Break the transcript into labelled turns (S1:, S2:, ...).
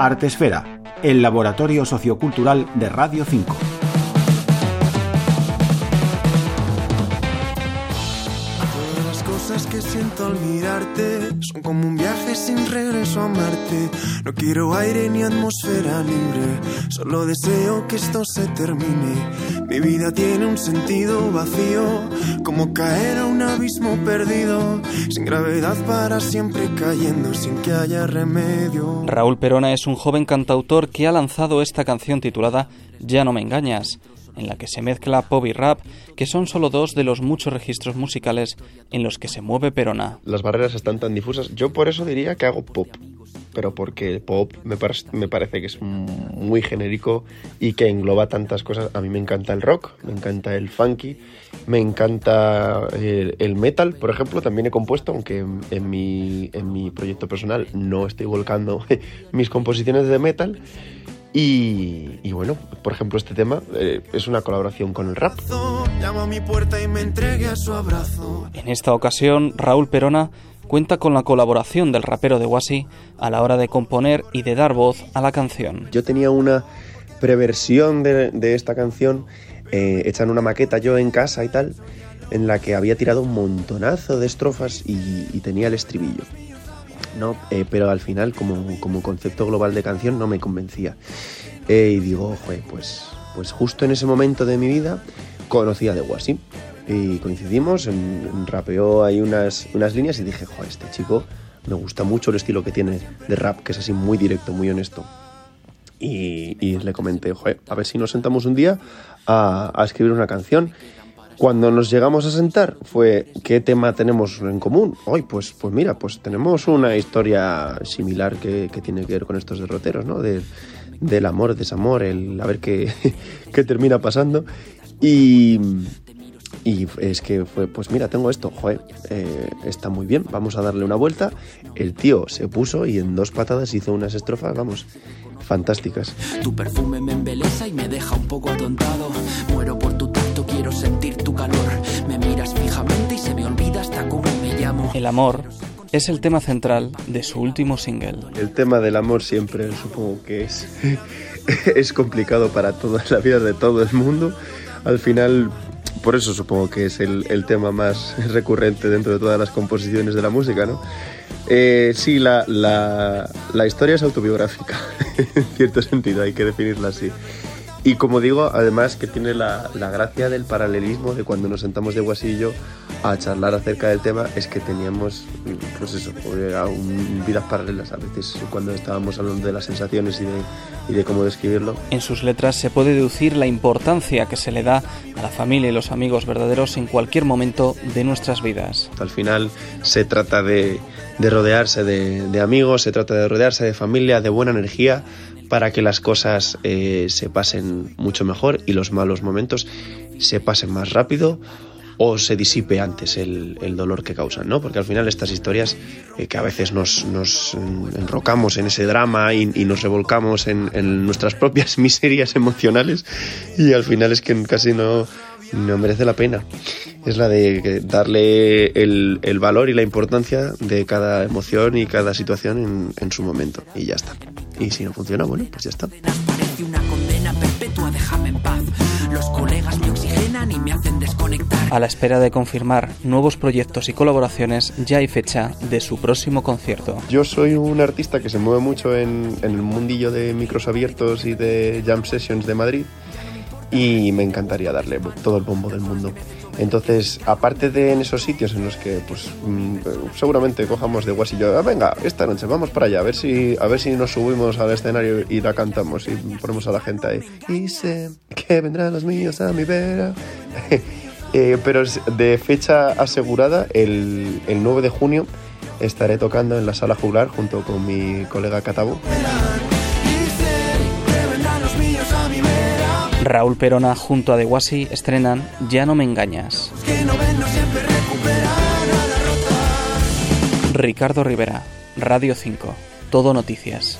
S1: Artesfera, el laboratorio sociocultural de Radio 5.
S2: Que siento al mirarte son como un viaje sin regreso a Marte. No quiero aire ni atmósfera libre, solo deseo que esto se termine. Mi vida tiene un sentido vacío, como caer a un abismo perdido, sin gravedad para siempre cayendo, sin que haya remedio.
S3: Raúl Perona es un joven cantautor que ha lanzado esta canción titulada Ya no me engañas en la que se mezcla pop y rap, que son solo dos de los muchos registros musicales en los que se mueve Perona.
S4: Las barreras están tan difusas. Yo por eso diría que hago pop, pero porque el pop me, me parece que es muy genérico y que engloba tantas cosas. A mí me encanta el rock, me encanta el funky, me encanta el, el metal, por ejemplo, también he compuesto, aunque en mi, en mi proyecto personal no estoy volcando mis composiciones de metal. Y, bueno, por ejemplo, este tema eh, es una colaboración con el rap.
S3: En esta ocasión, Raúl Perona cuenta con la colaboración del rapero de Wasi a la hora de componer y de dar voz a la canción.
S4: Yo tenía una preversión de, esta canción eh, hecha en una maqueta yo en casa y tal, en la que había tirado un montonazo de estrofas y tenía el estribillo. ¿No? Eh, pero al final, como, como, concepto global de canción, no me convencía. Eh, y digo, pues, pues justo en ese momento de mi vida conocí a The Wasi. Y coincidimos, en, rapeó ahí unas, unas líneas y dije, joder, este chico me gusta mucho el estilo que tiene de rap, que es así muy directo, muy honesto. Y, y le comenté, joder, a ver si nos sentamos un día a, a escribir una canción. Cuando nos llegamos a sentar fue ¿qué tema tenemos en común? Hoy, pues, pues mira, pues tenemos una historia similar que, tiene que ver con estos derroteros, ¿no? del amor, desamor, el a ver qué, qué termina pasando. Y, y es que fue, pues mira, tengo esto, joder, eh, está muy bien, vamos a darle una vuelta. El tío se puso y en dos patadas hizo unas estrofas, vamos, fantásticas.
S5: Tu perfume me embeleza y me deja un poco atontado. Muero por
S3: El amor es el tema central de su último single.
S4: El tema del amor siempre supongo que es, es complicado para toda la vida de todo el mundo. Al final por eso supongo que es el, el, tema más recurrente dentro de todas las composiciones de la música, ¿no? Eh, sí, la, la, la, historia es autobiográfica, en cierto sentido, hay que definirla así. Y como digo, además que tiene la, la gracia del paralelismo de cuando nos sentamos de guasillo a charlar acerca del tema, es que teníamos, pues eso, un, vidas paralelas a veces cuando estábamos hablando de las sensaciones y de, y de cómo describirlo.
S3: En sus letras se puede deducir la importancia que se le da a la familia y los amigos verdaderos en cualquier momento de nuestras vidas.
S4: Al final se trata de, de rodearse de, de amigos, se trata de rodearse de familia, de buena energía para que las cosas eh, se pasen mucho mejor y los malos momentos se pasen más rápido o se disipe antes el, el dolor que causan, ¿no? Porque al final estas historias eh, que a veces nos, nos, enrocamos en ese drama y, y nos revolcamos en, en, nuestras propias miserias emocionales y al final es que casi no, no merece la pena. Es la de darle el, el valor y la importancia de cada emoción y cada situación en, en su momento y ya está. Y si no funciona, bueno, pues ya está.
S5: Perpetua, déjame en paz. Los colegas me oxigenan y me hacen desconectar.
S3: A la espera de confirmar nuevos proyectos y colaboraciones, ya hay fecha de su próximo concierto.
S4: Yo soy un artista que se mueve mucho en, en el mundillo de micros abiertos y de jam sessions de Madrid y me encantaría darle todo el bombo del mundo. Entonces, aparte de en esos sitios en los que pues mm, seguramente cojamos de guasillo, ah, venga, esta noche vamos para allá, a ver si a ver si nos subimos al escenario y la cantamos y ponemos a la gente ahí. Y sé que vendrán los míos a mi vera. eh, pero de fecha asegurada, el, el 9 de junio estaré tocando en la sala juglar junto con mi colega Catabo.
S3: Raúl Perona junto a The Wasi estrenan Ya no me engañas. Ricardo Rivera, Radio 5, Todo Noticias.